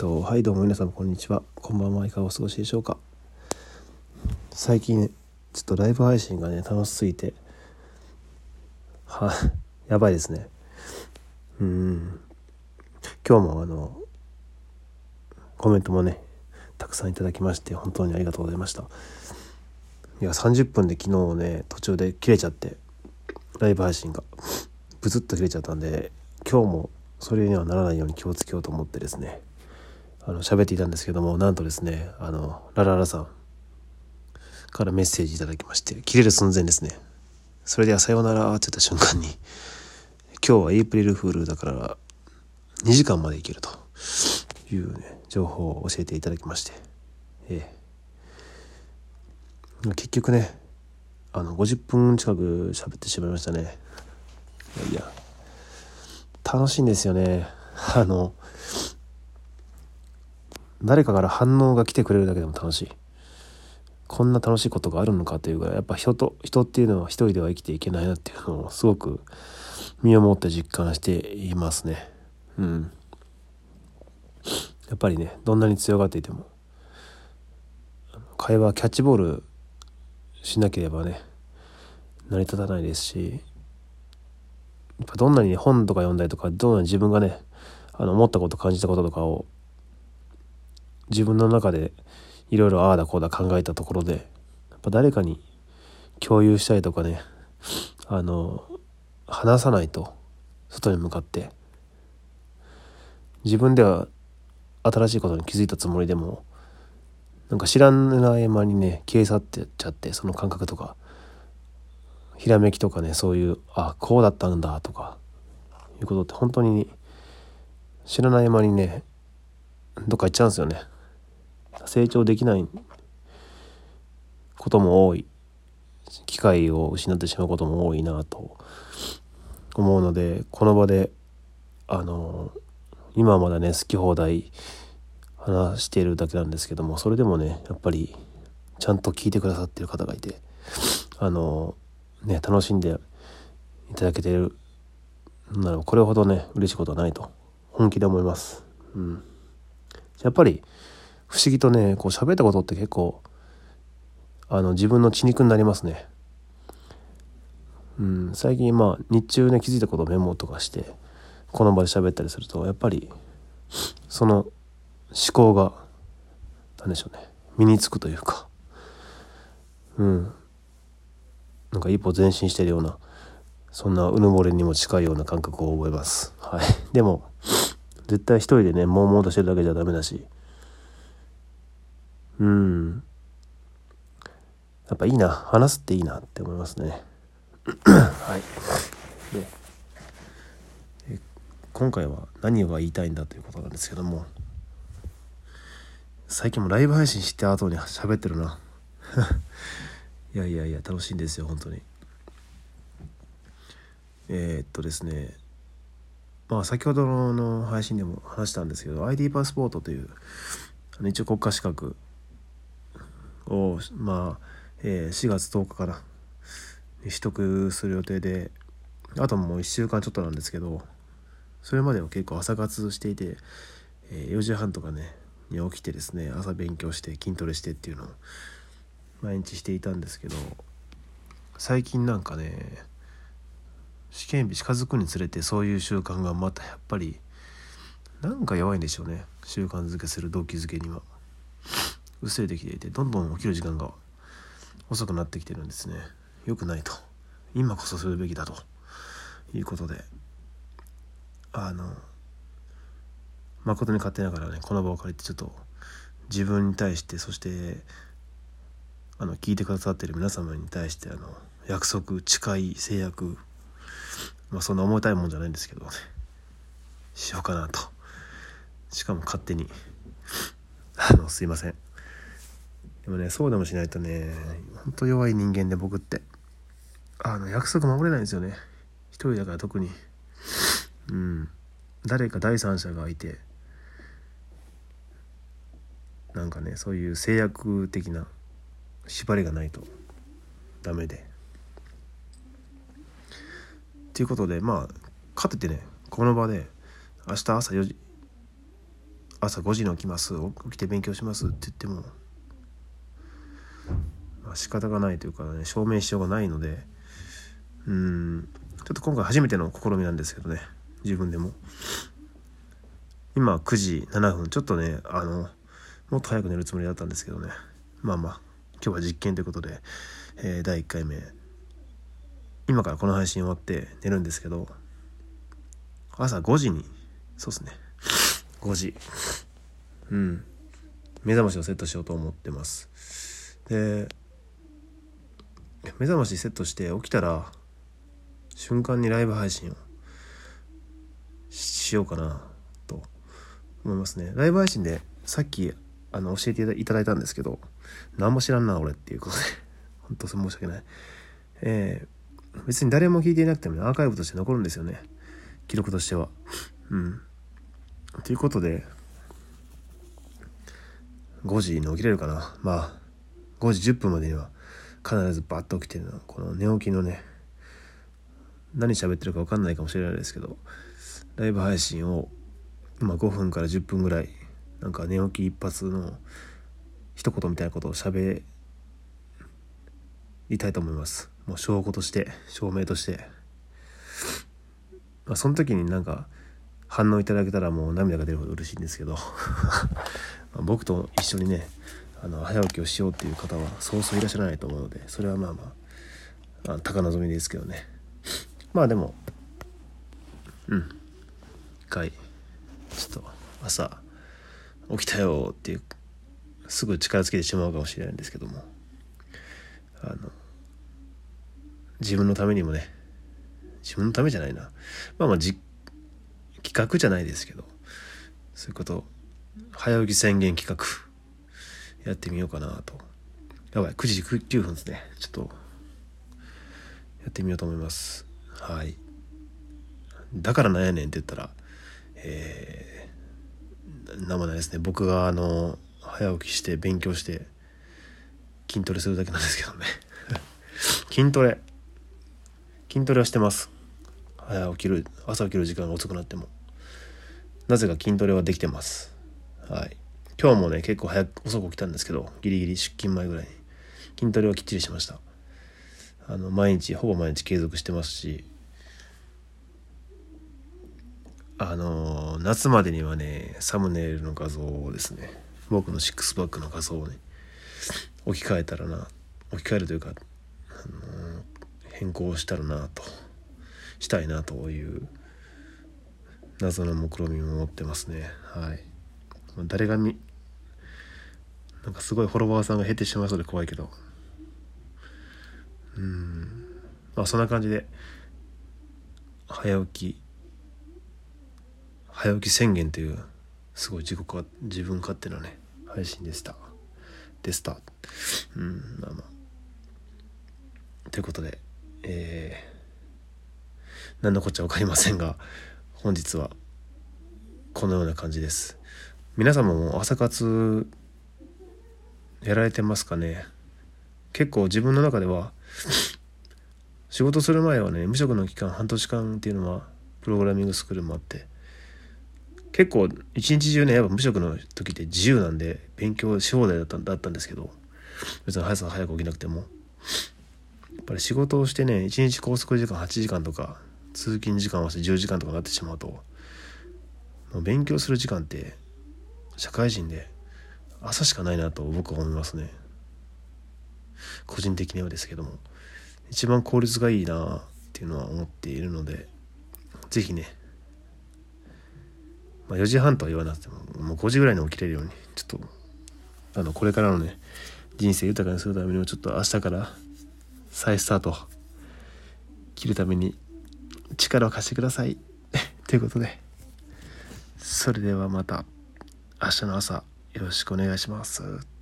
とはいどうも皆さんこんにちは。こんばんはいかがお過ごしでしょうか。最近ねちょっとライブ配信がね楽しすぎてはやばいですね。うん。今日もあのコメントもねたくさんいただきまして本当にありがとうございました。いや30分で昨日ね途中で切れちゃってライブ配信がブツッと切れちゃったんで今日もそれにはならないように気をつけようと思ってですね。あの喋っていたんですけどもなんとですねあのラララさんからメッセージいただきまして切れる寸前ですね。それではさようならって言った瞬間に今日はエイプリルフールだから2時間までいけるというね情報を教えていただきましてええ。結局ねあの50分近く喋ってしまいましたね。いや楽しいんですよね。あの誰かから反応が来てくれるだけでも楽しい。こんな楽しいことがあるのかというぐらいやっぱ人と人っていうのは一人では生きていけないなっていうのをすごく身をもって実感していますねうん。やっぱりねどんなに強がっていても会話キャッチボールしなければね成り立たないですしやっぱどんなに、本とか読んだりとかどんなに自分がねあの思ったこと感じたこととかを自分の中でいろいろああだこうだ考えたところでやっぱ誰かに共有したりとかねあの話さないと外に向かって。自分では新しいことに気づいたつもりでもなんか知らない間にね消え去ってっちゃってその感覚とかひらめきとかねそういうあこうだったんだとかいうことって本当に知らない間にねどっか行っちゃうんですよね。成長できないことも多い機会を失ってしまうことも多いなと思うのでこの場であの今はまだね好き放題話しているだけなんですけどもそれでもねやっぱりちゃんと聞いてくださってる方がいてあのね楽しんでいただけてるならこれほどね嬉しいことはないと本気で思います。うん、やっぱり不思議とねこう喋ったことって結構あの自分の血肉になりますね。うん、最近まあ日中ね気づいたことをメモとかしてこの場で喋ったりするとやっぱりその思考が何でしょうね身につくというかうん。なんか一歩前進してるようなそんなうぬぼれにも近いような感覚を覚えます。はい。でも絶対一人でね悶々としてるだけじゃダメだしうん。やっぱいいな。話すっていいなって思いますね。はい。で今回は何が言いたいんだということなんですけども。最近もライブ配信して後に喋ってるな。いやいやいや楽しいんですよ本当に。えー、っとですね。まあ先ほどの配信でも話したんですけど ID パスポートという一応国家資格をまあ、えー、4月10日から取得する予定であともう1週間ちょっとなんですけどそれまでは結構朝活していて、えー、4時半とかねに起きてですね朝勉強して筋トレしてっていうのを毎日していたんですけど最近なんかね試験日近づくにつれてそういう習慣がまたやっぱりなんか弱いんでしょうね習慣づけする動機づけには。薄れてきていてどんどん起きる時間が遅くなってきてるんですね。良くないと。今こそするべきだと。いうことで。あの誠に勝手ながらねこの場を借りてちょっと自分に対してそしてあの聞いてくださってる皆様に対してあの約束誓い制約。まあそんな重たいもんじゃないんですけどね。しようかなと。しかも勝手に。あのすいません。でもねそうでもしないとねほんと弱い人間で僕って。あの約束守れないんですよね。一人だから特に。うん。誰か第三者がいて。なんかねそういう制約的な縛りがないと。ダメで。ということでまあかといってねこの場で明日朝4時朝5時に起きます。起きて勉強しますって言っても、仕方がないというかね証明しようがないのでうんちょっと今回初めての試みなんですけどね自分でも。今9時7分ちょっとねあのもっと早く寝るつもりだったんですけどね。まあまあ今日は実験ということで、えー、第1回目。今からこの配信終わって寝るんですけど朝5時にそうですね。5時。うん。目覚ましをセットしようと思ってます。で目覚ましセットして起きたら瞬間にライブ配信をしようかなと思いますね。ライブ配信でさっきあの教えていただいたんですけど何も知らんな俺っていうことで。本当申し訳ない。えー、別に誰も聞いていなくても、ね、アーカイブとして残るんですよね。記録としては。うん。ということで5時に起きれるかな。まあ5時10分までには必ずバッと起きてるのこの寝起きのね何喋ってるか分かんないかもしれないですけどライブ配信を、ま、5分から10分ぐらいなんか寝起き一発の一言みたいなことを喋りたいと思います。もう証拠として証明として、まあ、その時になんか反応いただけたらもう涙が出るほど嬉しいんですけど。僕と一緒にねあの早起きをしようっていう方はそうそういらっしゃらないと思うのでそれはまあまああ高望みですけどね。まあでもうん。一回ちょっと朝起きたよっていうすぐ力つけてしまうかもしれないんですけどもあの自分のためにもね自分のためじゃないな。まあまあじ企画じゃないですけどそういうこと早起き宣言企画やってみようかなと。やばい9時9分ですね。ちょっとやってみようと思います。はい。だからなんやねんって言ったらえー、なんもないですね。僕があの早起きして勉強して筋トレするだけなんですけどね。筋トレ。筋トレはしてます。早起きる朝起きる時間が遅くなっても。なぜか筋トレはできてます。はい。今日もね結構早く遅く起きたんですけどギリギリ出勤前ぐらいに。筋トレはきっちりしました。あの毎日ほぼ毎日継続してますし。あの夏までにはねサムネイルの画像をですね僕のシックスパックの画像をね置き換えたらな置き換えるというか、あの変更したらなとしたいなという謎の目論見みも持ってますね。はい。誰が見なんかすごいフォロワーさんが減ってしまいそうで怖いけど。うん。まあそんな感じで早起き早起き宣言というすごい自己か自分勝手なね配信でした。でした。うんまあまあ。ということでえー、何のこっちゃ分かりませんが本日はこのような感じです。皆様も朝活やられてますかね？結構自分の中では 仕事する前はね無職の期間半年間っていうのはプログラミングスクールもあって結構一日中ねやっぱ無職の時って自由なんで勉強し放題だっただったんですけど別に朝早く起きなくても。やっぱり仕事をしてね一日拘束時間8時間とか通勤時間合わせて10時間とかなってしまうともう勉強する時間って社会人で朝しかないなと僕は思いますね。個人的にはですけども。一番効率がいいなっていうのは思っているので是非ねまあ、4時半とは言わなくてももう5時ぐらいに起きれるようにちょっとあのこれからのね人生豊かにするためにもちょっと明日から再スタート切るために力を貸してください。ということでそれではまた明日の朝。よろしくお願いします。